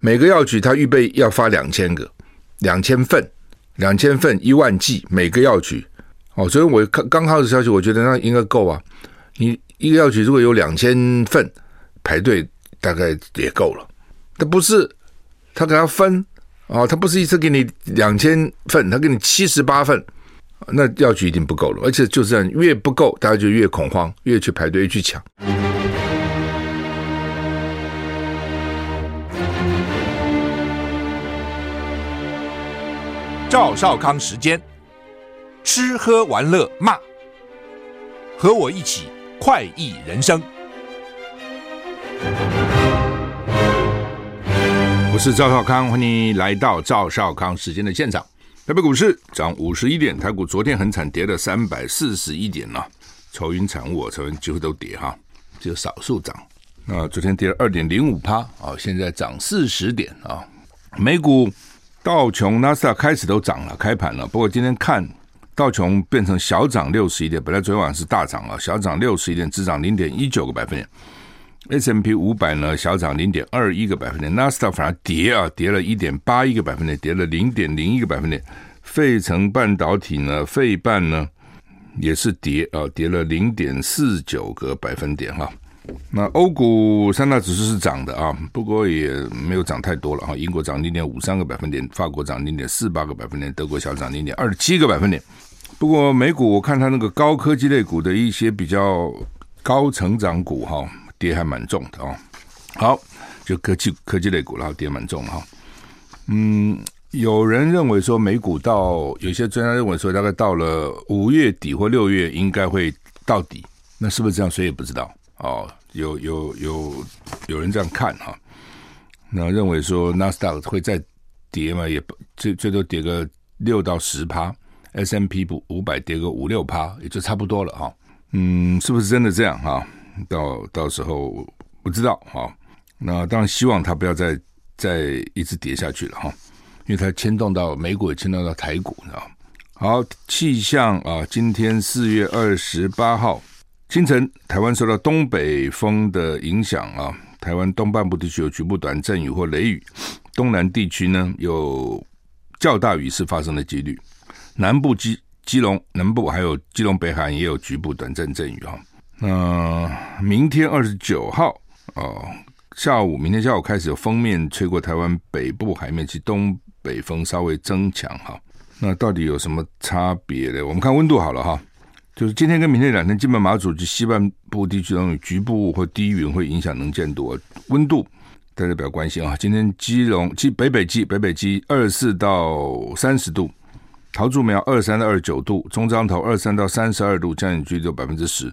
每个药局他预备要发两千个，两千份，两千份一万剂，每个药局哦，所以我刚刚看到的消息，我觉得那应该够啊。你一个药局如果有两千份排队，大概也够了。他不是他给他分哦，他不是一次给你两千份，他给你七十八份。那药局一定不够了，而且就是这样，越不够，大家就越恐慌，越去排队，越去抢。赵少康时间，吃喝玩乐骂，和我一起快意人生。我是赵少康，欢迎你来到赵少康时间的现场。台北股市涨五十一点，台股昨天很惨，跌了三百四十一点呢。愁云惨雾，愁云几乎都跌哈，只有少数涨。那昨天跌了二点零五趴啊，现在涨四十点啊。美股道琼、纳斯达开始都涨了，开盘了。不过今天看道琼变成小涨六十一点，本来昨天晚上是大涨啊，小涨六十一点，只涨零点一九个百分点。S M P 五百呢，小涨零点二一个百分点，纳斯达反而跌啊，跌了一点八一个百分点，跌了零点零一个百分点。费城半导体呢，费半呢也是跌啊，跌了零点四九个百分点哈。那欧股三大指数是涨的啊，不过也没有涨太多了哈。英国涨零点五三个百分点，法国涨零点四八个百分点，德国小涨零点二七个百分点。不过美股我看它那个高科技类股的一些比较高成长股哈。跌还蛮重的啊，好，就科技科技类股，然后跌蛮重哈。嗯，有人认为说美股到有些专家认为说大概到了五月底或六月应该会到底，那是不是这样？谁也不知道哦。有有有有人这样看哈，那认为说纳斯达克会再跌嘛，也最最多跌个六到十趴，S M P 五百跌个五六趴，也就差不多了哈。嗯，是不是真的这样哈？到到时候不知道哈，那当然希望它不要再再一直跌下去了哈，因为它牵动到美股，也牵动到台股，你知道吗？好，气象啊，今天四月二十八号清晨，台湾受到东北风的影响啊，台湾东半部地区有局部短阵雨或雷雨，东南地区呢有较大雨势发生的几率，南部基基隆南部还有基隆北海也有局部短阵阵雨哈。那、明天二十九号哦，下午明天下午开始有风面吹过台湾北部海面，其东北风稍微增强哈。那到底有什么差别呢？我们看温度好了哈，就是今天跟明天两天，基本马祖及西半部地区中局部或低云会影响能见度，温度大家比较关心啊。今天基隆基北北基北北基二四到三十度，桃竹苗二三到二九度，中彰投二三到三十二度，降雨几率有百分之十。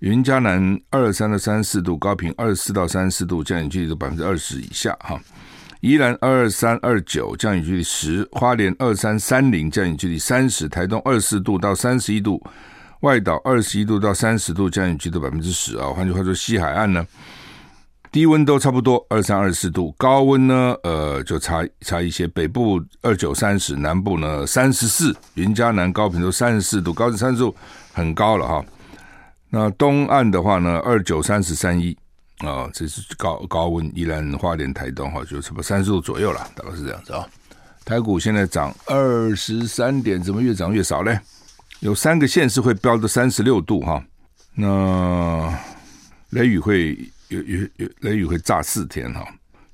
云嘉南二三到三十四度，高屏二十四到三十四度，降雨距离都百分之二十以下哈。宜兰二三二九，降雨距离十。花莲二三三零，降雨距离三十。台东二四度到三十一度，外岛二十一度到三十度，降雨距离百分之十啊。换句话说，西海岸呢，低温都差不多二三二四度，高温呢，呃，就差差一些。北部二九三十，南部呢三十四，云嘉南高屏都三十四度，高至三十度，很高了哈。那东岸的话呢，二九三十三一啊，这是高高温，依然花莲台东哈，就差不多三十度左右了，大概是这样子啊、哦。台股现在涨二十三点，怎么越涨越少嘞？有三个县市会飙到三十六度哈。那雷雨会有有有雷雨会炸四天哈。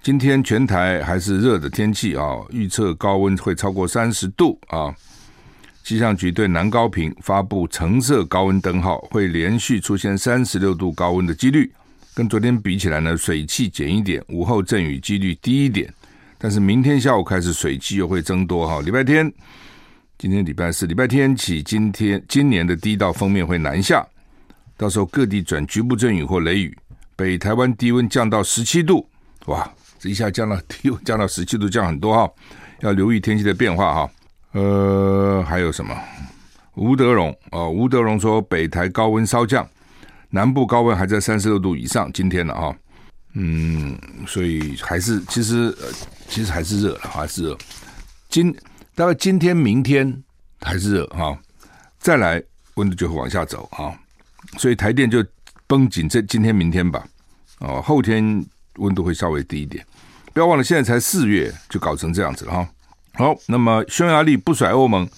今天全台还是热的天气啊，预测高温会超过三十度啊。气象局对南高屏发布橙色高温灯号，会连续出现三十六度高温的几率。跟昨天比起来呢，水汽减一点，午后阵雨几率低一点。但是明天下午开始水汽又会增多哈。礼拜天，今天礼拜四，礼拜天起，今天今年的第一道锋面会南下，到时候各地转局部阵雨或雷雨。北台湾低温降到十七度，哇，这一下降到 低温降到十七度，降很多哈，要留意天气的变化哈。呃，还有什么？吴德荣哦，吴德荣说北台高温稍降，南部高温还在三十六度以上。今天了哈，嗯，所以还是其实呃，其实还是热了，还是热。今大概今天、明天还是热哈，再来温度就会往下走哈，所以台电就绷紧这今天、明天吧。哦，后天温度会稍微低一点，不要忘了，现在才四月就搞成这样子了哈。好，那么匈牙利不甩欧盟，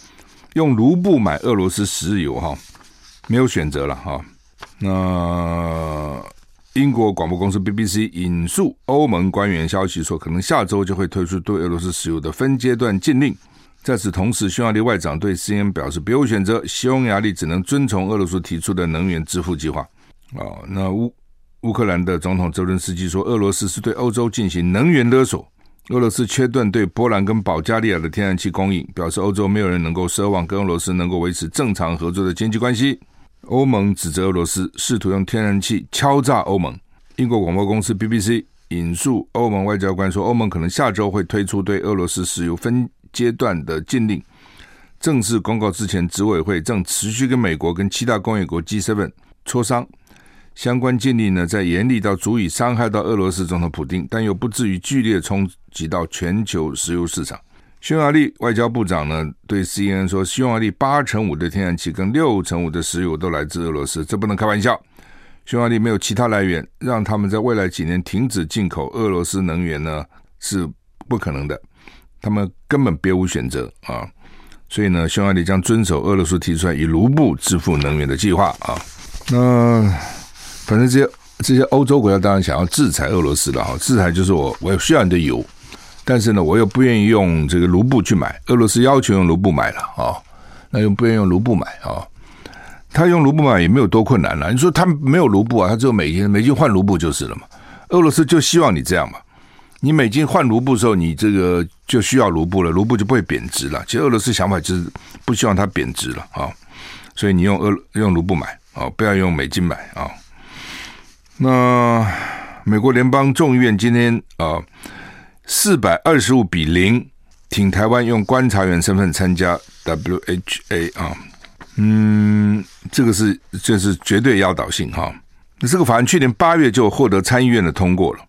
用卢布买俄罗斯石油哈，没有选择了哈。那英国广播公司 BBC 引述欧盟官员消息说，可能下周就会推出对俄罗斯石油的分阶段禁令。在此同时，匈牙利外长对 CNN 表示，别无选择，匈牙利只能遵从俄罗斯提出的能源支付计划。啊，那乌乌克兰的总统泽伦斯基说，俄罗斯是对欧洲进行能源勒索。俄罗斯切断对波兰跟保加利亚的天然气供应，表示欧洲没有人能够奢望跟俄罗斯能够维持正常合作的经济关系。欧盟指责俄罗斯试图用天然气敲诈欧盟。英国广播公司 BBC 引述欧盟外交官说，欧盟可能下周会推出对俄罗斯石油分阶段的禁令。正式公告之前，执委会正持续跟美国跟七大工业国 G7 磋商。相关禁令呢，在严厉到足以伤害到俄罗斯总统普丁，但又不至于剧烈冲击到全球石油市场。匈牙利外交部长呢对 CNN 说，匈牙利八成五的天然气跟六成五的石油都来自俄罗斯，这不能开玩笑。匈牙利没有其他来源，让他们在未来几年停止进口俄罗斯能源呢是不可能的，他们根本别无选择啊。所以呢，匈牙利将遵守俄罗斯提出来以卢布支付能源的计划啊。那。反正这些这些欧洲国家当然想要制裁俄罗斯了哈，制裁就是我我需要你的油，但是呢，我又不愿意用这个卢布去买，俄罗斯要求用卢布买了啊，那又不愿意用卢布买啊，他用卢布买也没有多困难了，你说他没有卢布啊，他只有美金，美金换卢布就是了嘛，俄罗斯就希望你这样嘛，你美金换卢布的时候，你这个就需要卢布了，卢布就不会贬值了。其实俄罗斯想法就是不希望它贬值了啊，所以你用俄用卢布买啊，不要用美金买啊。那美国联邦众议院今天啊，四百二十五比零挺台湾用观察员身份参加 WHA 啊，嗯，这个是这是绝对压倒性哈。那这个法案去年八月就获得参议院的通过了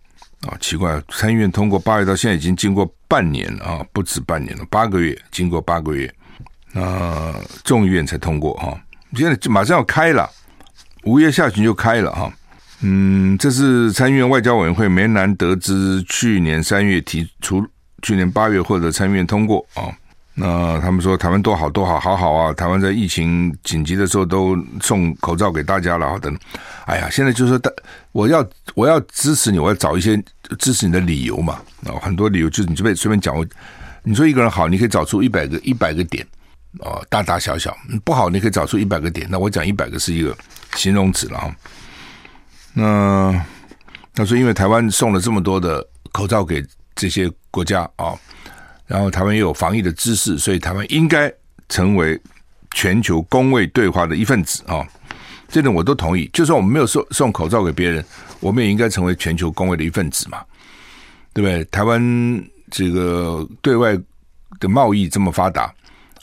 啊，奇怪，参议院通过八月到现在已经经过半年了啊，不止半年了，八个月，经过八个月，那众议院才通过哈，现在马上要开了，五月下旬就开了哈。嗯，这是参议院外交委员会梅南得知去年三月提出，去年八月获得参议院通过啊。那他们说台湾多好多好好好啊，台湾在疫情紧急的时候都送口罩给大家了，好的。哎呀，现在就是说，我要我要支持你，我要找一些支持你的理由嘛。啊，很多理由就是你随便随便讲，你说一个人好，你可以找出一百个一百个点啊，大大小小不好，你可以找出一百个点。那我讲一百个是一个形容词了啊。那他说，因为台湾送了这么多的口罩给这些国家啊，然后台湾也有防疫的知识，所以台湾应该成为全球公卫对话的一份子啊。这点我都同意。就算我们没有送送口罩给别人，我们也应该成为全球公卫的一份子嘛，对不对？台湾这个对外的贸易这么发达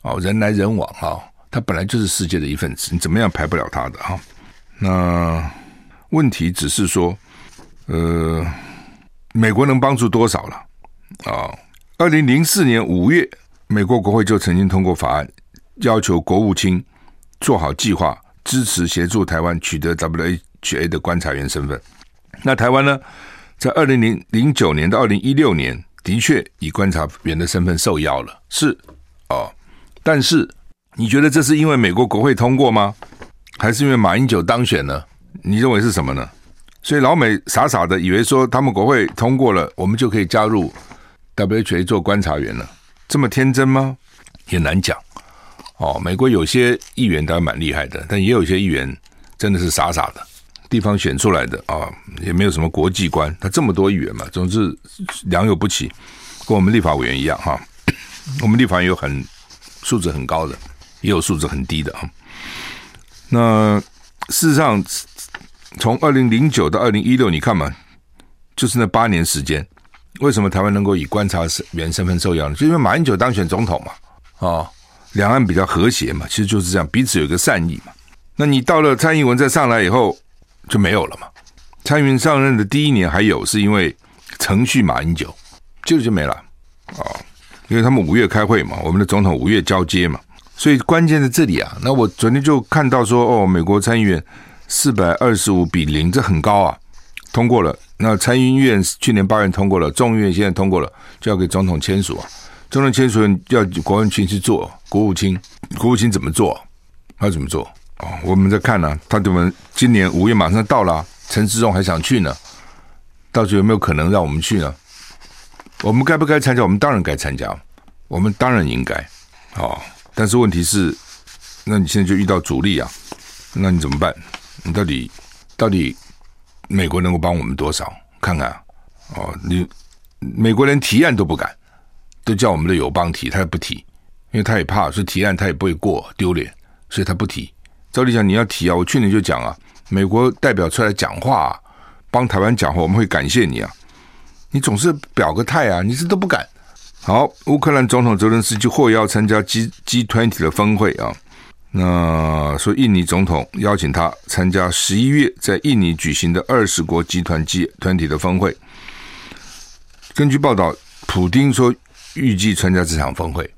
啊，人来人往啊，它本来就是世界的一份子，你怎么样排不了它的哈？那。问题只是说，呃，美国能帮助多少了啊？二零零四年五月，美国国会就曾经通过法案，要求国务卿做好计划，支持协助台湾取得 WHA 的观察员身份。那台湾呢，在二零零零九年到二零一六年，的确以观察员的身份受邀了，是哦。但是，你觉得这是因为美国国会通过吗？还是因为马英九当选呢？你认为是什么呢？所以老美傻傻的以为说他们国会通过了，我们就可以加入 WHA 做观察员呢，这么天真吗？也难讲。哦，美国有些议员当然蛮厉害的，但也有些议员真的是傻傻的，地方选出来的啊、也没有什么国际观。他这么多议员嘛，总之良莠不齐，跟我们立法委员一样哈。我们立法委员有很素质很高的，也有素质很低的啊。那事实上。从二零零九到二零一六，你看嘛，就是那八年时间，为什么台湾能够以观察员身份受邀呢？就因为马英九当选总统嘛，啊、两岸比较和谐嘛，其实就是这样，彼此有一个善意嘛。那你到了蔡英文再上来以后就没有了嘛。蔡英文上任的第一年还有，是因为程序马英九，就就没了啊、哦，因为他们五月开会嘛，我们的总统五月交接嘛，所以关键在这里啊。那我昨天就看到说，哦，美国参议院。四百二十五比零，这很高啊！通过了，那参议院去年八月通过了，众议院现在通过了，就要给总统签署啊。总统签署要国务卿去做，国务卿，国务卿怎么做？他怎么做？哦，我们在看呢、他怎么今年五月马上到了，陈志忠还想去呢，到时候有没有可能让我们去呢？我们该不该参加？我们当然该参加，我们当然应该。哦，但是问题是，那你现在就遇到阻力啊，那你怎么办？你到底到底？美国能够帮我们多少？看看哦，你美国连提案都不敢，都叫我们的友邦提，他也不提，因为他也怕，说提案他也不会过，丢脸，所以他不提。照理讲你要提啊，我去年就讲啊，美国代表出来讲话啊，帮台湾讲话，我们会感谢你啊。你总是表个态啊，你这都不敢。好，乌克兰总统泽连斯基获邀参加 G G twenty 的峰会啊。那说，印尼总统邀请他参加十一月在印尼举行的二十国集团集团体的峰会。根据报道，普丁说预计参加这场峰会。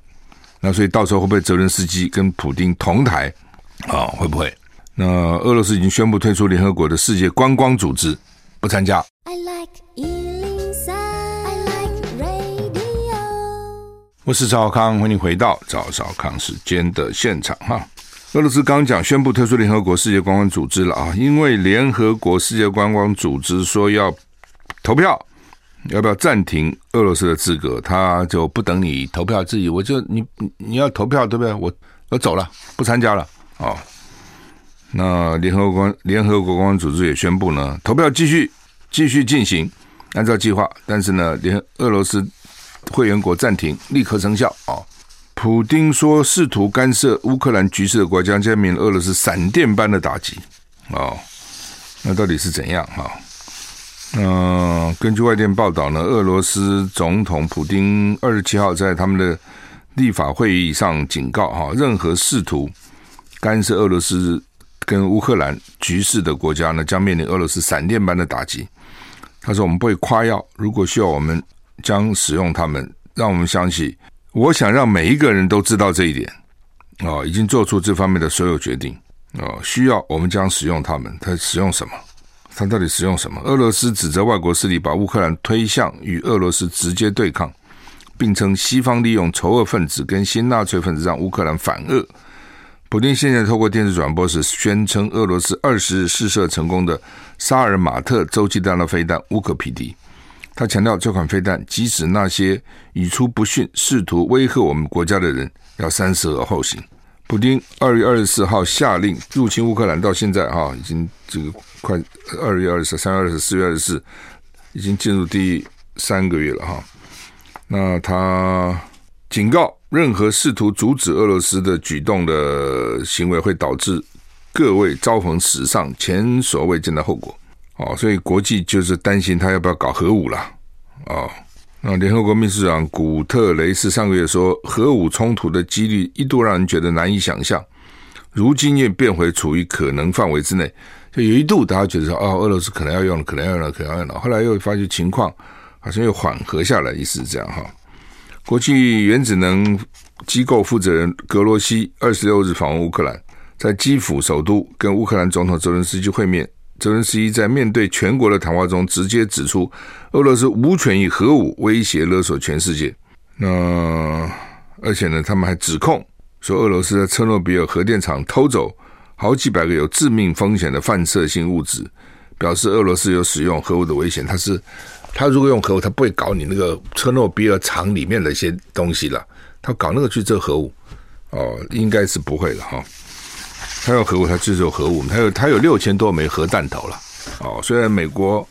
那所以到时候会不会泽伦斯基跟普丁同台啊？会不会？那俄罗斯已经宣布退出联合国的世界观光组织，不参加。I like 我是赵少康，欢迎回到赵少康时间的现场哈。俄罗斯刚讲宣布退出联合国世界观光组织了啊，因为联合国世界观光组织说要投票，要不要暂停俄罗斯的资格，他就不等你投票自己，我就你你要投票对不对？我我走了，不参加了啊、那联合国联合国观光组织也宣布呢，投票继续继续进行，按照计划，但是呢，联俄罗斯会员国暂停，立刻生效啊。普丁说：“试图干涉乌克兰局势的国家将面临俄罗斯闪电般的打击。”哦，那到底是怎样？哈，嗯，根据外电报道呢，俄罗斯总统普丁二十七号在他们的立法会议上警告：哈，任何试图干涉俄罗斯跟乌克兰局势的国家呢，将面临俄罗斯闪电般的打击。他说：“我们不会夸耀，如果需要，我们将使用他们，让我们相信。”我想让每一个人都知道这一点，哦，已经做出这方面的所有决定，哦，需要我们将使用他们。他使用什么？他到底使用什么？俄罗斯指责外国势力把乌克兰推向与俄罗斯直接对抗，并称西方利用仇恶分子跟新纳粹分子让乌克兰反俄。普丁现在透过电视转播时宣称，俄罗斯二十日试射成功的萨尔马特洲际弹道飞弹无可匹敌。他强调，这款飞弹即使那些语出不逊、试图威吓我们国家的人，要三思而后行。普丁二月二十四号下令入侵乌克兰，到现在哈，已经这个快二月二十三、二十四、月二十四，已经进入第三个月了哈。那他警告，任何试图阻止俄罗斯的举动的行为，会导致各位遭逢史上前所未见的后果。哦，所以国际就是担心他要不要搞核武了。哦，那联合国秘书长古特雷斯上个月说，核武冲突的几率一度让人觉得难以想象，如今也变回处于可能范围之内。就有一度大家觉得说，哦，俄罗斯可能要用了，可能要用了，可能要用了。后来又发觉情况好像又缓和下来，意思是这样哈。国际原子能机构负责人格罗西二十六日访问乌克兰，在基辅首都跟乌克兰总统泽伦斯基会面。泽伦斯基在面对全国的谈话中，直接指出俄罗斯无权以核武威胁勒索全世界。那而且呢，他们还指控说，俄罗斯在车诺比尔核电厂偷走好几百个有致命风险的放射性物质，表示俄罗斯有使用核武的危险。他是他如果用核武，他不会搞你那个车诺比尔厂里面的一些东西了，他搞那个去做核武哦，应该是不会了哈。他有核武，他就是有核武。他有他有六千多枚核弹头了。哦，虽然美国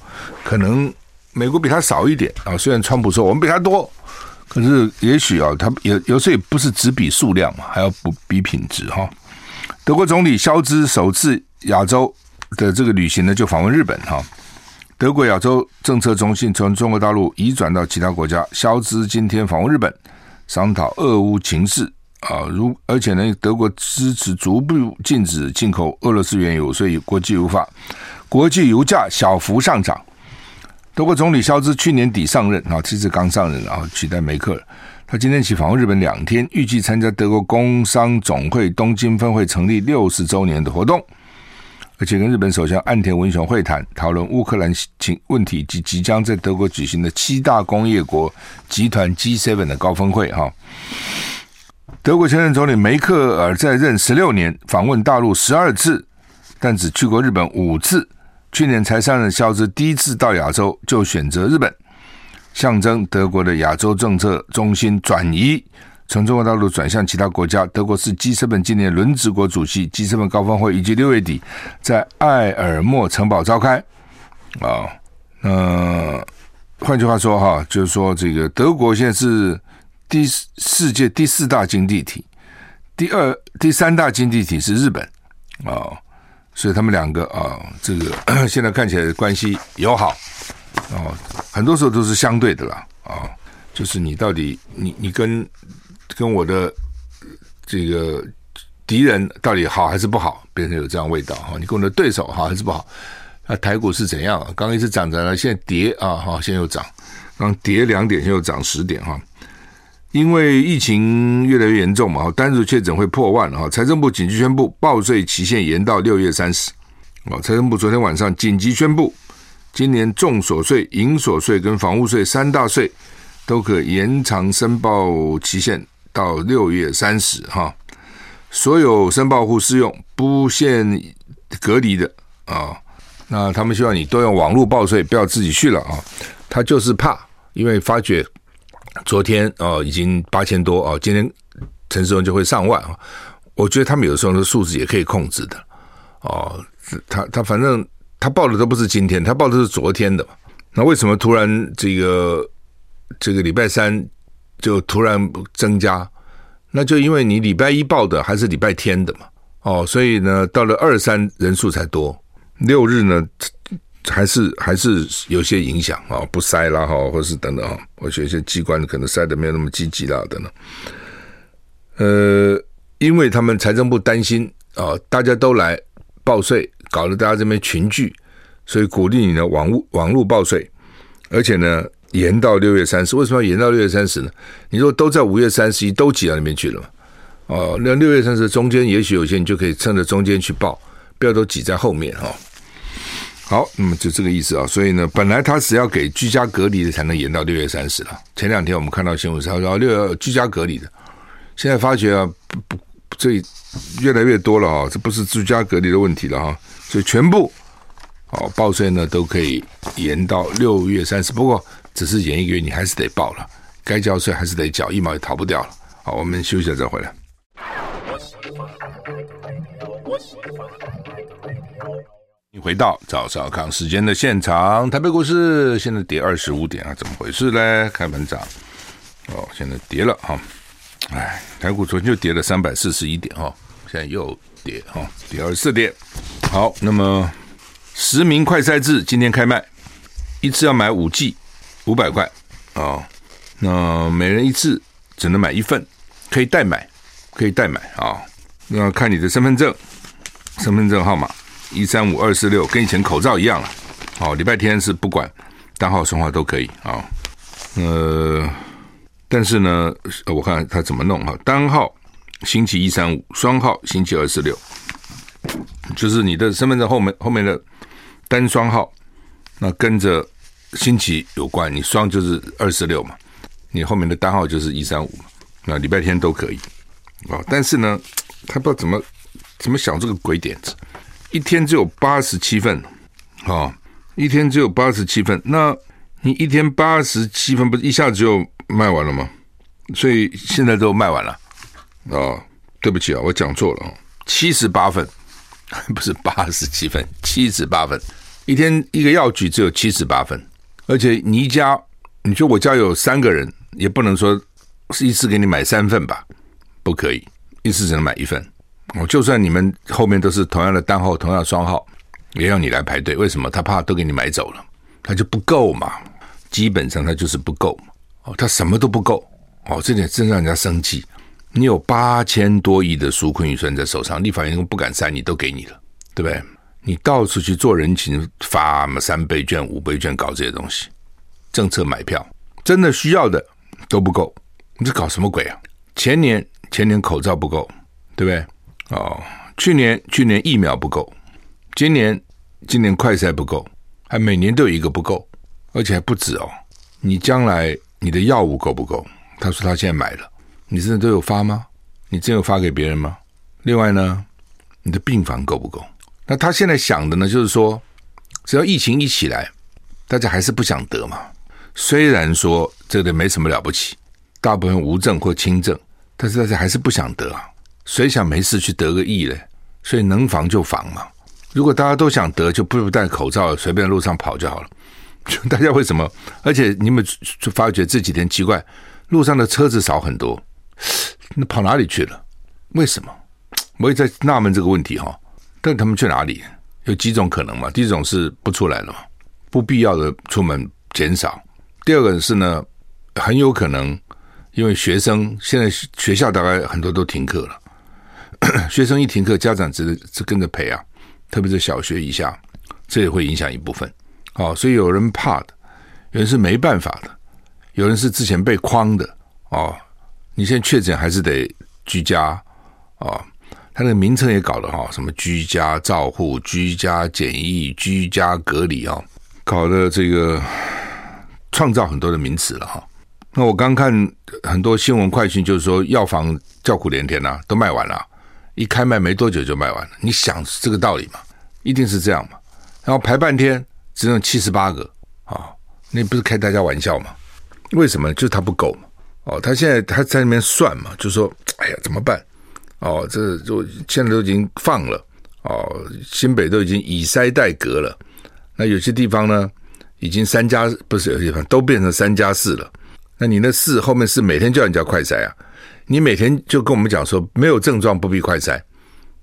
可能美国比他少一点啊，虽然川普说我们比他多，可是也许啊，他有有时候也不是只比数量嘛，还要不比品质哈。德国总理肖兹首次亚洲的这个旅行呢，就访问日本哈。德国亚洲政策中心从中国大陆移转到其他国家，肖兹今天访问日本，商讨俄乌情势。啊，如而且呢，德国支持逐步禁止进口俄罗斯原油，所以国际油价国际油价小幅上涨。德国总理肖兹去年底上任啊，这次刚上任啊，取代梅克。他今天起访问日本两天，预计参加德国工商总会东京分会成立六十周年的活动。而且跟日本首相岸田文雄会谈，讨论乌克兰情问题及即将在德国举行的七大工业国集团 G7 的高峰会。哈，德国前任总理梅克尔在任十六年，访问大陆十二次，但只去过日本五次。去年才上任，肖兹第一次到亚洲就选择日本，象征德国的亚洲政策中心转移。从中国大陆转向其他国家，德国是 G7 今年轮值国主席，G7 高峰会预计六月底在埃尔默城堡召开。啊，呃，换句话说哈，就是说这个德国现在是第世界第四大经济体，第二、第三大经济体是日本啊，所以他们两个啊，这个 现在看起来关系友好啊，很多时候都是相对的啦啊，就是你到底你你跟。跟我的这个敌人到底好还是不好，变成有这样味道哈。你跟我的对手好还是不好？那台股是怎样？刚刚一直涨着呢，现在跌啊哈，现在又涨，刚跌两点，现在又涨十点哈。因为疫情越来越严重嘛，单日确诊会破万哈。财政部紧急宣布报税期限延到六月三十。哦，财政部昨天晚上紧急宣布，今年重所税、营所税跟房屋税三大税都可延长申报期限。到六月三十哈，所有申报户适用不限隔离的啊。那他们希望你都用网络报税，不要自己去了啊。他就是怕，因为发觉昨天哦已经八千多哦，今天陈时中就会上万啊。我觉得他们有的时候的数字也可以控制的哦。他他反正他报的都不是今天，他报的是昨天的。那为什么突然这个这个礼拜三？就突然增加，那就因为你礼拜一报的还是礼拜天的嘛，哦，所以呢，到了二三人数才多，六日呢还是还是有些影响啊，不塞啦哈，或是等等啊，或者一些机关可能塞的没有那么积极啦等等，呃，因为他们财政部担心啊，大家都来报税，搞得大家这边群聚，所以鼓励你呢网络网络报税，而且呢。延到六月三十，为什么要延到六月三十呢？你说都在五月三十一都挤到那边去了嘛？哦，那六月三十中间，也许有些你就可以趁着中间去报，不要都挤在后面哈、哦。好，那么就这个意思啊。所以呢，本来他是要给居家隔离的才能延到六月三十了。前两天我们看到新闻，他说六月居家隔离的，现在发觉啊，不，这越来越多了啊，这不是居家隔离的问题了哈。所以全部哦报税呢都可以延到六月三十，不过。只是延一个月，你还是得报了，该交税还是得缴，一毛也逃不掉了。好，我们休息一下再回来。你回到早少康时间的现场，台北股市现在跌二十五点啊，怎么回事呢？开盘涨，哦，现在跌了哈。哎，台股昨天就跌了三百四十一点哈，现在又跌哈，跌二十四点。好，那么实名快筛制今天开卖，一次要买五 G。五百块啊、那每人一次只能买一份，可以代买，可以代买啊、哦。那看你的身份证，身份证号码一三五二四六，跟以前口罩一样了。哦，礼拜天是不管单号双号都可以啊、呃，但是呢，我看他怎么弄哈，单号星期一三五，双号星期二四六，就是你的身份证后面后面的单双号，那跟着。星期有关，你双就是二四六嘛，你后面的单号就是一三五嘛，那礼拜天都可以啊。但是呢，他不知道怎么怎么想这个鬼点子，一天只有八十七份啊，一天只有八十七份，那你一天八十七份，不是一下子就卖完了吗？所以现在都卖完了啊。对不起啊，我讲错了，七十八份，不是八十七份，七十八份，一天一个药局只有七十八份。而且你一家，你说我家有三个人，也不能说是一次给你买三份吧？不可以，一次只能买一份。哦，就算你们后面都是同样的单号、同样的双号，也要你来排队。为什么？他怕都给你买走了，他就不够嘛。基本上他就是不够。哦，他什么都不够。哦，这点真让人家生气。你有八千多亿的纾困预算在手上，立法院不敢删，你都给你了，对不对？你到处去做人情，发什么三倍券、五倍券，搞这些东西，政策买票，真的需要的都不够，你这搞什么鬼啊？前年前年口罩不够，对不对？哦，去年去年疫苗不够，今年今年快筛不够，还每年都有一个不够，而且还不止哦。你将来你的药物够不够？他说他现在买了，你真的都有发吗？你真有发给别人吗？另外呢，你的病房够不够？那他现在想的呢，就是说，只要疫情一起来，大家还是不想得嘛。虽然说这个没什么了不起，大部分无症或轻症，但是大家还是不想得啊。谁想没事去得个疫嘞？所以能防就防嘛。如果大家都想得，就不用戴口罩，随便路上跑就好了。就 大家为什么？而且你们就发觉这几天奇怪，路上的车子少很多，那跑哪里去了？为什么？我也在纳闷这个问题哈。但他们去哪里？有几种可能嘛？第一种是不出来了嘛，不必要的出门减少。第二个是呢，很有可能因为学生现在学校大概很多都停课了。学生一停课，家长只只跟着陪啊，特别是小学以下，这也会影响一部分。哦，所以有人怕的，有人是没办法的，有人是之前被框的。哦，你现在确诊还是得居家。哦，他那个名称也搞了哈，什么居家照护、居家检疫、居家隔离啊，搞的这个创造很多的名词了哈。那我刚看很多新闻快讯，就是说药房叫苦连天呐，都卖完了。一开卖没多久就卖完了，你想这个道理嘛？一定是这样嘛？然后排半天只有七十八个啊，那不是开大家玩笑吗？为什么？就是他不够嘛。哦，他现在他在那边算嘛，就说哎呀怎么办？哦，这就现在都已经放了哦，新北都已经以筛代隔了。那有些地方呢，已经三加不是有些地方都变成三加四了。那你那四后面是每天叫人家快筛啊？你每天就跟我们讲说没有症状不必快筛，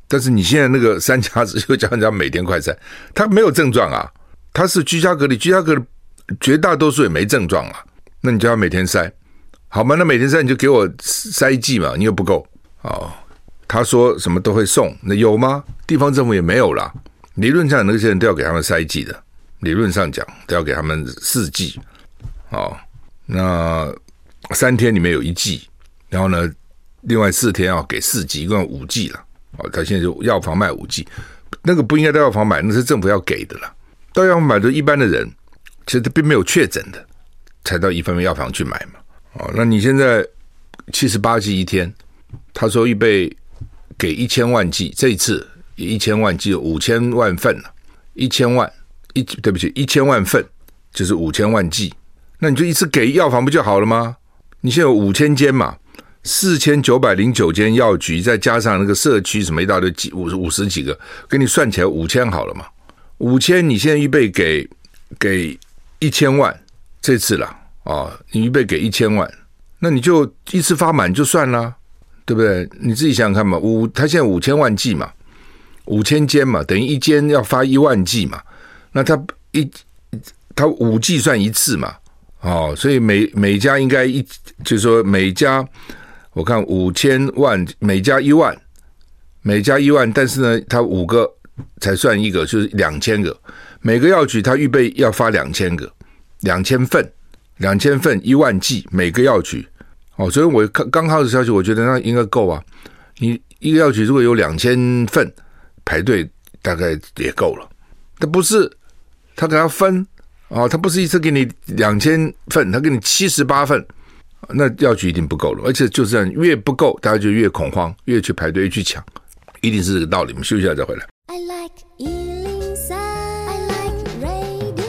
但是你现在那个三加四又叫人家每天快筛，他没有症状啊，他是居家隔离，居家隔离绝大多数也没症状啊，那你就要每天筛，好吗？那每天筛你就给我筛剂嘛，你又不够哦。他说什么都会送，那有吗？地方政府也没有啦。理论上那些人都要给他们筛剂的，理论上讲都要给他们四剂，哦，那三天里面有一剂。然后呢，另外四天要给四剂，一共五剂了。哦，他现在就药房卖五剂，那个不应该到药房买，那是政府要给的了。到药房买的一般的人，其实他并没有确诊的，才到一方面药房去买嘛。哦，那你现在七十八剂一天，他说预备给一千万剂，这一次一千万剂五千万份了，一千万一对不起，一千万份就是五千万剂，那你就一次给药房不就好了吗？你现在有五千间嘛？四千九百零九间药局，再加上那个社区什么一大堆几五五十几个，给你算起来五千好了嘛？五千，你现在预备给给一千万这次了啊？你预备给一千万，那你就一次发满就算了，对不对？你自己想想看嘛，五他现在五千万剂嘛，五千间嘛，等于一间要发一万剂嘛，那他一他五剂算一次嘛？哦，所以每每家应该一就是说每家。我看五千万每家一万，每家一万，但是呢，他五个才算一个，就是两千个。每个药局他预备要发两千个，两千份，两千份一万剂，每个药局。哦，所以我刚刚看到的消息，我觉得那应该够啊。你一个药局如果有两千份排队，大概也够了。他不是他给他分哦，他不是一次给你两千份，他给你七十八份。那药局一定不够了，而且就是这样，越不够，大家就越恐慌，越去排队去抢，一定是这个道理。我们休息一下再回来。I like 103, I like radio。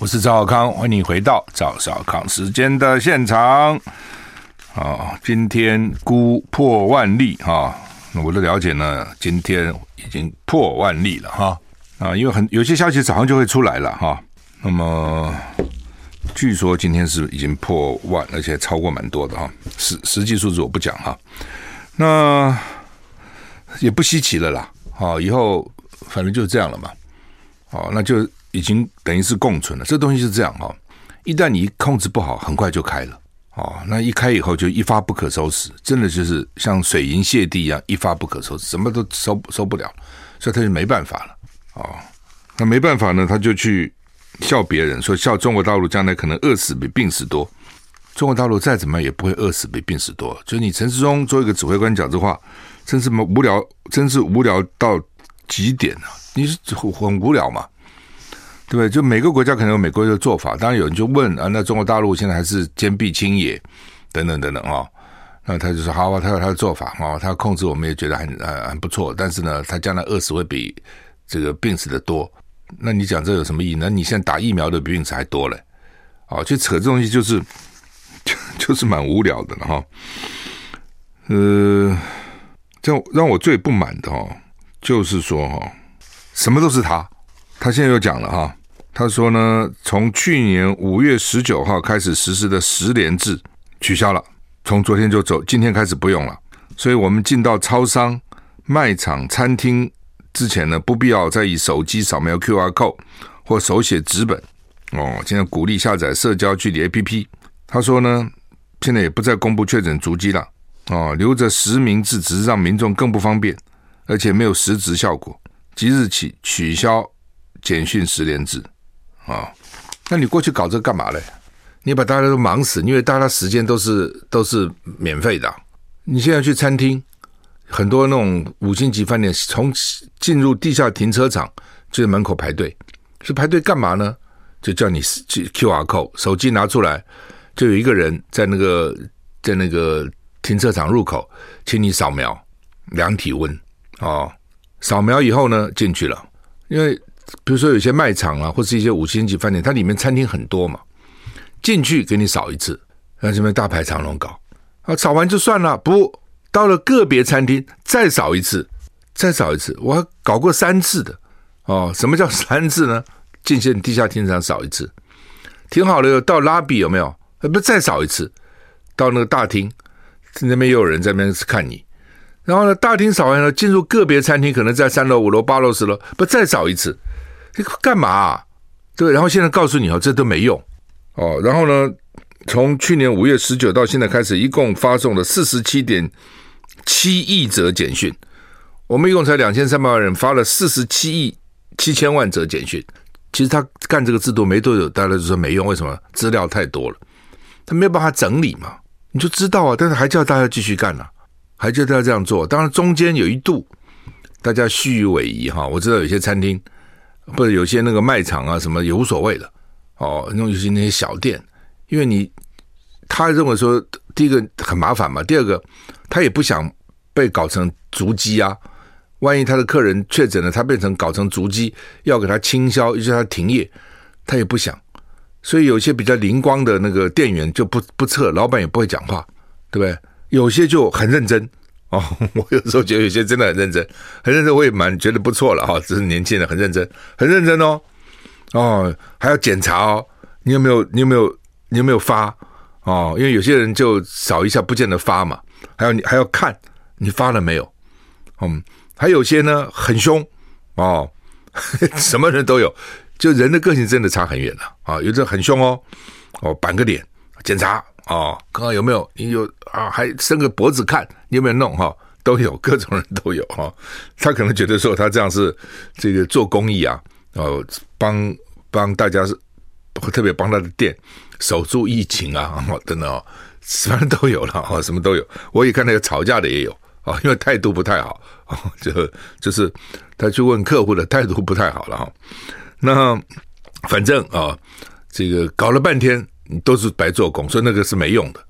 我是赵小康，欢迎你回到赵小康时间的现场。啊，今天估破万例哈，那我的了解呢，今天已经破万例了哈。啊，因为很有些消息早上就会出来了哈，那么。据说今天是已经破万，而且超过蛮多的哈。实实际数字我不讲哈。那也不稀奇了啦。好，以后反正就是这样了嘛。好，那就已经等于是共存了。这东西是这样哈。一旦你控制不好，很快就开了。哦，那一开以后就一发不可收拾，真的就是像水银泻地一样，一发不可收拾，什么都收收不了，所以他就没办法了。哦，那没办法呢，他就去。笑别人说笑中国大陆将来可能饿死比病死多，中国大陆再怎么样也不会饿死比病死多。就你陈时中做一个指挥官讲这话，真是无聊，真是无聊到极点啊？你是很无聊嘛？对不对？就每个国家可能有每个国的做法。当然有人就问啊，那中国大陆现在还是坚壁清野，等等等等啊、哦。那他就说好吧，他有他的做法啊、他控制我们也觉得很很很不错。但是呢，他将来饿死会比这个病死的多。那你讲这有什么意义呢？你现在打疫苗的比病死还多嘞。哦，就扯这东西就是就 就是蛮无聊的了哈。呃，这让我最不满的哦，就是说哈，什么都是他。他现在又讲了哈。他说呢，从去年五月十九号开始实施的十连制取消了，从昨天就走，今天开始不用了。所以我们进到超商、卖场、餐厅之前呢，不必要再以手机扫描 QR code 或手写纸本。哦，现在鼓励下载社交距离 APP。他说呢，现在也不再公布确诊足迹了。哦，留着实名制只是让民众更不方便，而且没有实质效果。即日起取消简讯十连制。啊、那你过去搞这个干嘛嘞？你把大家都忙死，因为大家时间都是都是免费的。你现在去餐厅，很多那种五星级饭店，从进入地下停车场就在门口排队，是排队干嘛呢？就叫你去 QR code，手机拿出来，就有一个人在那个在那个停车场入口，请你扫描量体温哦，扫描以后呢进去了，因为。比如说有些卖场啊，或是一些五星级饭店，它里面餐厅很多嘛，进去给你扫一次，让这边大排长龙搞啊，扫完就算了，不到了个别餐厅再扫一次，再扫一次，我还搞过三次的哦。什么叫三次呢？进线地下停车场扫一次，停好了又到拉比有没有？不再扫一次，到那个大厅那边又有人在那边看你，然后呢大厅扫完了，进入个别餐厅，可能在三楼、五楼、八楼、十楼，不再扫一次。这个干嘛啊？对，然后现在告诉你哦，这都没用哦。然后呢，从去年五月十九到现在开始，一共发送了四十七点七亿则简讯。我们一共才两千三百万人，发了四十七亿七千万则简讯。其实他干这个制度没多久，大家就说没用。为什么？资料太多了，他没有办法整理嘛。你就知道啊，但是还叫大家继续干呢、还叫大家这样做。当然中间有一度大家虚与委蛇哈。我知道有些餐厅。或者有些那个卖场啊，什么也无所谓的哦。那尤其那些小店，因为你他认为说，第一个很麻烦嘛，第二个他也不想被搞成足迹啊。万一他的客人确诊了，他变成搞成足迹，要给他清消，又叫他停业，他也不想。所以有些比较灵光的那个店员就不不撤，老板也不会讲话，对不对？有些就很认真。哦，我有时候觉得有些真的很认真，很认真，我也蛮觉得不错了哈。只是年轻人很认真，很认真哦。哦，还要检查哦，你有没有？你有没有？你有没有发？哦，因为有些人就扫一下不见得发嘛，还要你还要看你发了没有？嗯，还有些呢很凶哦，什么人都有，就人的个性真的差很远了啊。有的很凶哦，哦，板个脸检查。哦，看看有没有你有啊？还伸个脖子看你有没有弄哈？都有，各种人都有哈。他可能觉得说他这样是这个做公益啊，哦，帮帮大家是特别帮他的店守住疫情啊，等等哦，反正都有了哈，什么都有。我也看那个吵架的也有啊，因为态度不太好，就就是他去问客户的态度不太好了哈。那反正啊，这个搞了半天。都是白做工，所以那个是没用的。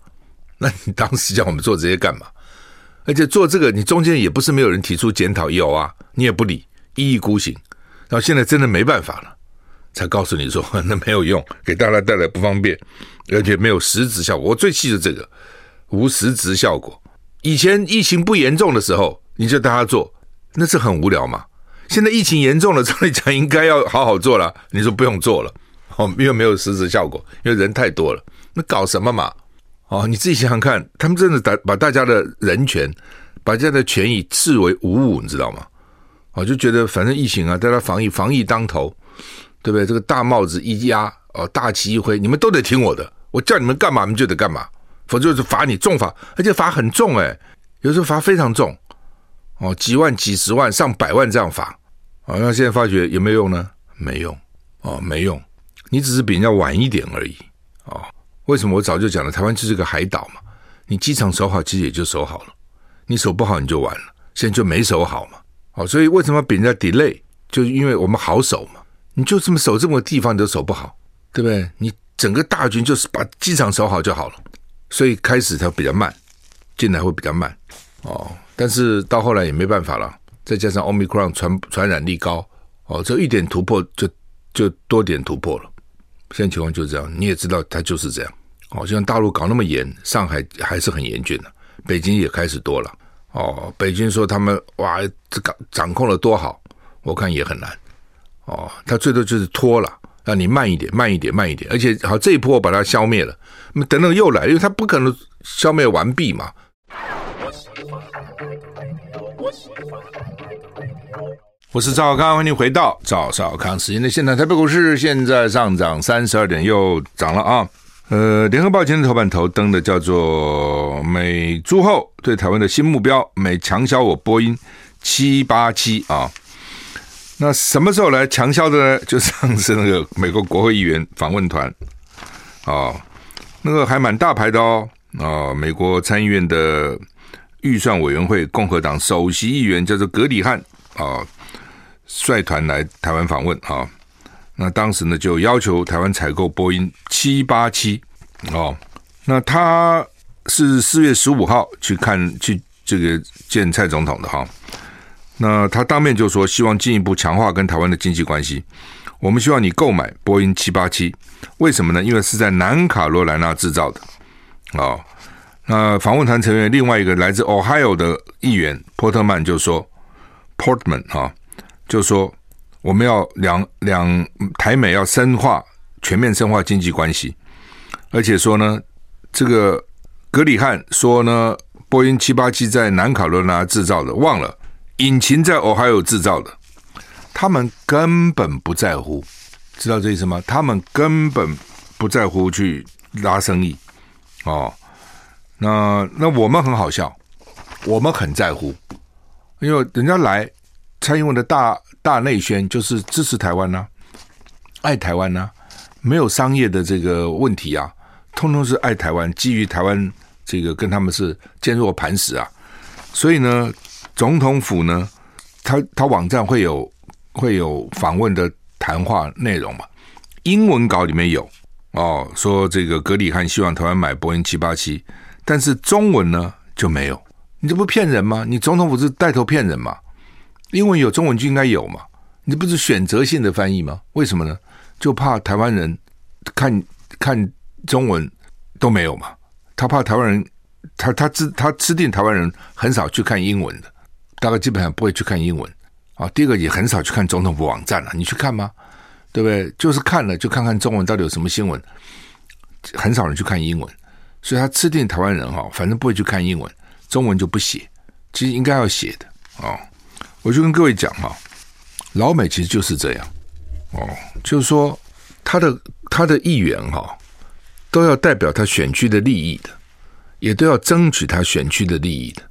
那你当时叫我们做这些干嘛？而且做这个，你中间也不是没有人提出检讨，有啊，你也不理，一意孤行。然后现在真的没办法了，才告诉你说 那没有用，给大家带来不方便，而且没有实质效果。我最气的这个无实质效果。以前疫情不严重的时候，你就大家做，那是很无聊嘛。现在疫情严重了，照理讲应该要好好做了，你说不用做了。哦，因为没有实质效果，因为人太多了，那搞什么嘛？哦，你自己想想看，他们真的把把大家的人权、把大家的权益视为无物，你知道吗？哦，就觉得反正疫情啊，大家防疫防疫当头，对不对？这个大帽子一压，哦，大旗一挥，你们都得听我的，我叫你们干嘛，你们就得干嘛，否则就是罚你重罚，而且罚很重哎，有时候罚非常重，哦，几万、几十万、上百万这样罚，哦，那现在发觉有没有用呢？没用，哦，没用。你只是比人家晚一点而已，哦，为什么我早就讲了？台湾就是个海岛嘛，你机场守好，其实也就守好了。你守不好，你就完了。现在就没守好嘛，哦，所以为什么比人家 delay？就是因为我们好守嘛，你就这么守这么个地方你都守不好，对不对？你整个大军就是把机场守好就好了，所以开始它比较慢，进来会比较慢哦。但是到后来也没办法了，再加上 Omicron 传传染力高哦，这一点突破就就多点突破了。现在情况就是这样，你也知道它就是这样哦。就像大陆搞那么严，上海还是很严峻的，北京也开始多了哦。北京说他们哇，这个掌控了多好。我看也很难，哦，他最多就是拖了，让你慢一点，慢一点，慢一点，而且好这一波把它消灭了，那么等等又来，因为他不可能消灭完毕嘛。我是赵少康，欢迎回到赵少康时间的现场。台北股市现在上涨三十二点，又涨了啊。呃，联合报今天头版头登的叫做“美猪后对台湾的新目标”，美强销我波音七八七啊。那什么时候来强销的呢？就上次那个美国国会议员访问团，哦，那个还蛮大牌的哦，哦，美国参议院的预算委员会共和党首席议员叫做格里汉啊，率团来台湾访问啊。那当时呢，就要求台湾采购波音七八七哦。那他是四月十五号去看去这个见蔡总统的哈。那他当面就说，希望进一步强化跟台湾的经济关系。我们希望你购买波音七八七，为什么呢？因为是在南卡罗来纳制造的。哦，那访问团成员另外一个来自 Ohio 的议员波特曼就说，Portman 啊，就说我们要两两台美要深化全面深化经济关系，而且说呢，这个格里汉说呢，波音七八七在南卡罗来纳制造的，忘了。引擎在俄亥俄制造的，他们根本不在乎，知道这意思吗？他们根本不在乎去拉生意哦。那那我们很好笑，我们很在乎，因为人家来蔡英文的大大内宣就是支持台湾呐、啊，爱台湾呐、啊，没有商业的这个问题啊，通通是爱台湾，基于台湾这个跟他们是坚若磐石啊，所以呢。总统府呢，他他网站会有会有访问的谈话内容嘛？英文稿里面有哦，说这个格里汉希望台湾买波音七八七，但是中文呢就没有。你这不骗人吗？你总统府是带头骗人吗？英文有，中文就应该有嘛？你这不是选择性的翻译吗？为什么呢？就怕台湾人看看中文都没有嘛？他怕台湾人，他他知他吃定台湾人很少去看英文的。大概基本上不会去看英文啊。第二个也很少去看总统府网站了，你去看吗？对不对？就是看了就看看中文到底有什么新闻，很少人去看英文，所以他吃定台湾人哈，反正不会去看英文，中文就不写。其实应该要写的哦。我就跟各位讲哈，老美其实就是这样哦，就是说他的他的议员哈都要代表他选区的利益的，也都要争取他选区的利益的。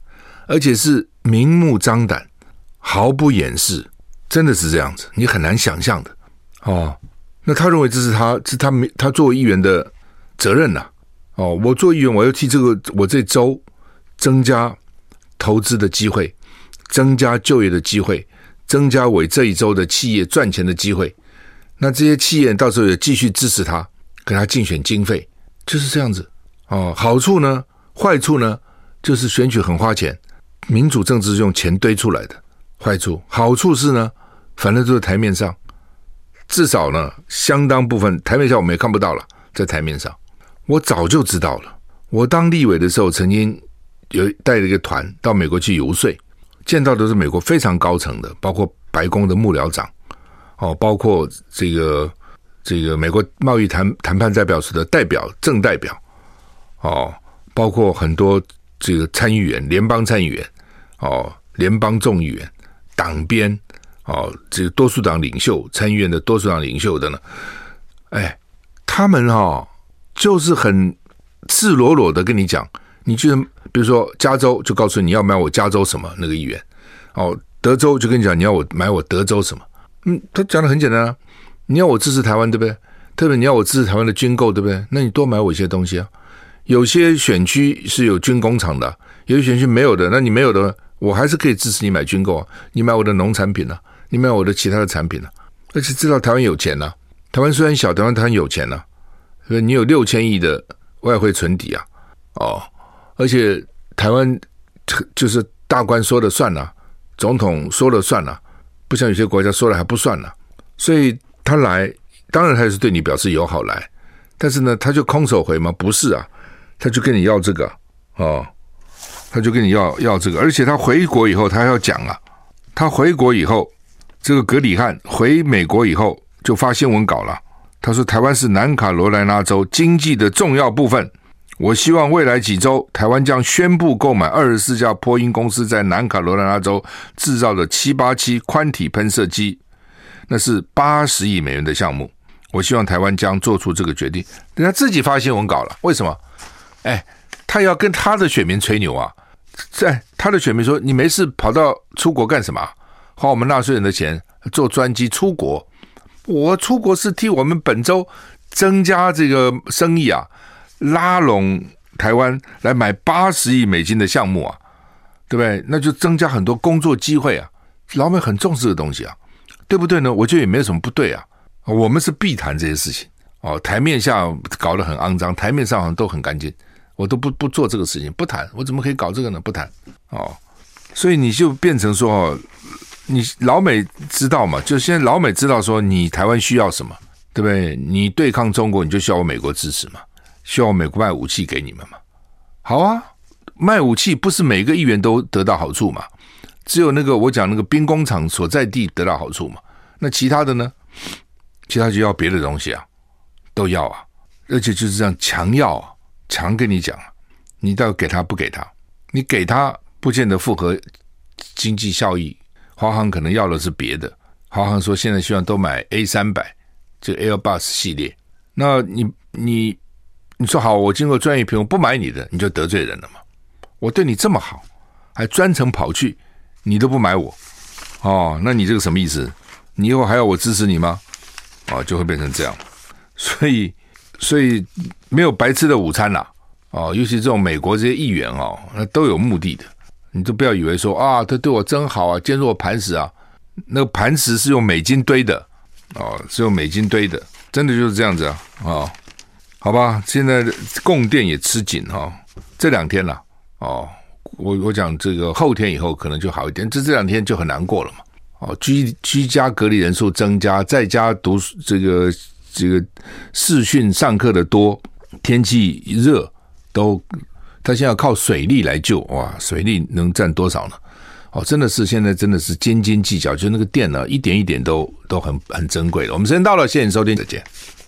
而且是明目张胆，毫不掩饰，真的是这样子，你很难想象的哦。那他认为这是他，是他没他作为议员的责任呐、哦，我做议员，我要替这个我这州增加投资的机会，增加就业的机会，增加为这一州的企业赚钱的机会。那这些企业到时候也继续支持他，给他竞选经费，就是这样子。哦，好处呢，坏处呢，就是选举很花钱。民主政治是用钱堆出来的，坏处好处是呢，反正都在台面上，至少呢，相当部分台面上我们也看不到了，在台面上，我早就知道了。我当立委的时候，曾经有带了一个团到美国去游说，见到的是美国非常高层的，包括白宫的幕僚长，哦，包括这个这个美国贸易谈谈判代表处的代表正代表，哦，包括很多。这个参议员、联邦参议员、哦，联邦众议员、党鞭、哦，这个多数党领袖、参议院的多数党领袖的呢，哎，他们哈、哦、就是很赤裸裸的跟你讲，你就比如说加州就告诉你要买我加州什么那个议员，哦，德州就跟你讲你要我买我德州什么，嗯，他讲的很简单啊，你要我支持台湾对不对？特别你要我支持台湾的军购对不对？那你多买我一些东西啊。有些选区是有军工厂的，有些选区没有的。那你没有的，我还是可以支持你买军购啊，你买我的农产品啊，你买我的其他的产品啊，而且知道台湾有钱呢、啊，台湾虽然小，台湾台湾有钱呢、啊，所以你有六千亿的外汇存底啊，哦，而且台湾就是大官说了算了、总统说了算了、不像有些国家说了还不算了、所以他来，当然他也是对你表示友好来，但是呢，他就空手回吗？不是啊，他就跟你要这个哦。他就跟你要要这个，而且他回国以后，他还要讲啊。他回国以后，这个格里汉回美国以后就发新闻稿了。他说：“台湾是南卡罗来纳州经济的重要部分。我希望未来几周，台湾将宣布购买二十四架波音公司在南卡罗来纳州制造的七八七宽体喷射机，那是八十亿美元的项目。我希望台湾将做出这个决定。人家自己发新闻稿了，为什么？哎，他要跟他的选民吹牛啊。”在他的选民说：“你没事跑到出国干什么？花我们纳税人的钱坐专机出国？我出国是替我们本州增加这个生意啊，拉拢台湾来买八十亿美金的项目啊，对不对？那就增加很多工作机会啊。老美很重视这个东西啊，对不对呢？我觉得也没有什么不对啊。我们是避谈这些事情哦，台面下搞得很肮脏，台面上好像都很干净。”我都不不做这个事情，不谈，我怎么可以搞这个呢？不谈哦，所以你就变成说，你老美知道嘛？就现在老美知道说你台湾需要什么，对不对？你对抗中国，你就需要我美国支持嘛？需要我美国卖武器给你们嘛？好啊，卖武器不是每个议员都得到好处嘛？只有那个我讲那个兵工厂所在地得到好处嘛？那其他的呢？其他就要别的东西啊，都要啊，而且就是这样强要啊。强跟你讲，你到底给他不给他？你给他不见得符合经济效益。华航可能要的是别的。华航说现在希望都买 A 三百，就 Airbus 系列。那你你你说好，我经过专业评估不买你的，你就得罪人了嘛？我对你这么好，还专程跑去，你都不买我哦？那你这个什么意思？你以后还要我支持你吗？哦，就会变成这样。所以。所以没有白吃的午餐呐，哦，尤其这种美国这些议员哦，那都有目的的。你都不要以为说啊，他对我真好啊，坚若磐石啊。那个磐石是用美金堆的，哦，是用美金堆的，真的就是这样子啊，哦，好吧。现在供电也吃紧哈，这两天了，哦，我我讲这个后天以后可能就好一点，这这两天就很难过了嘛。哦，居居家隔离人数增加，在家读这个。这个视讯上课的多，天气热都，他现在要靠水力来救哇，水力能占多少呢？哦，真的是现在真的是斤斤计较，就那个电呢，一点一点都都很很珍贵了。我们时间到了，谢谢你收听，再见。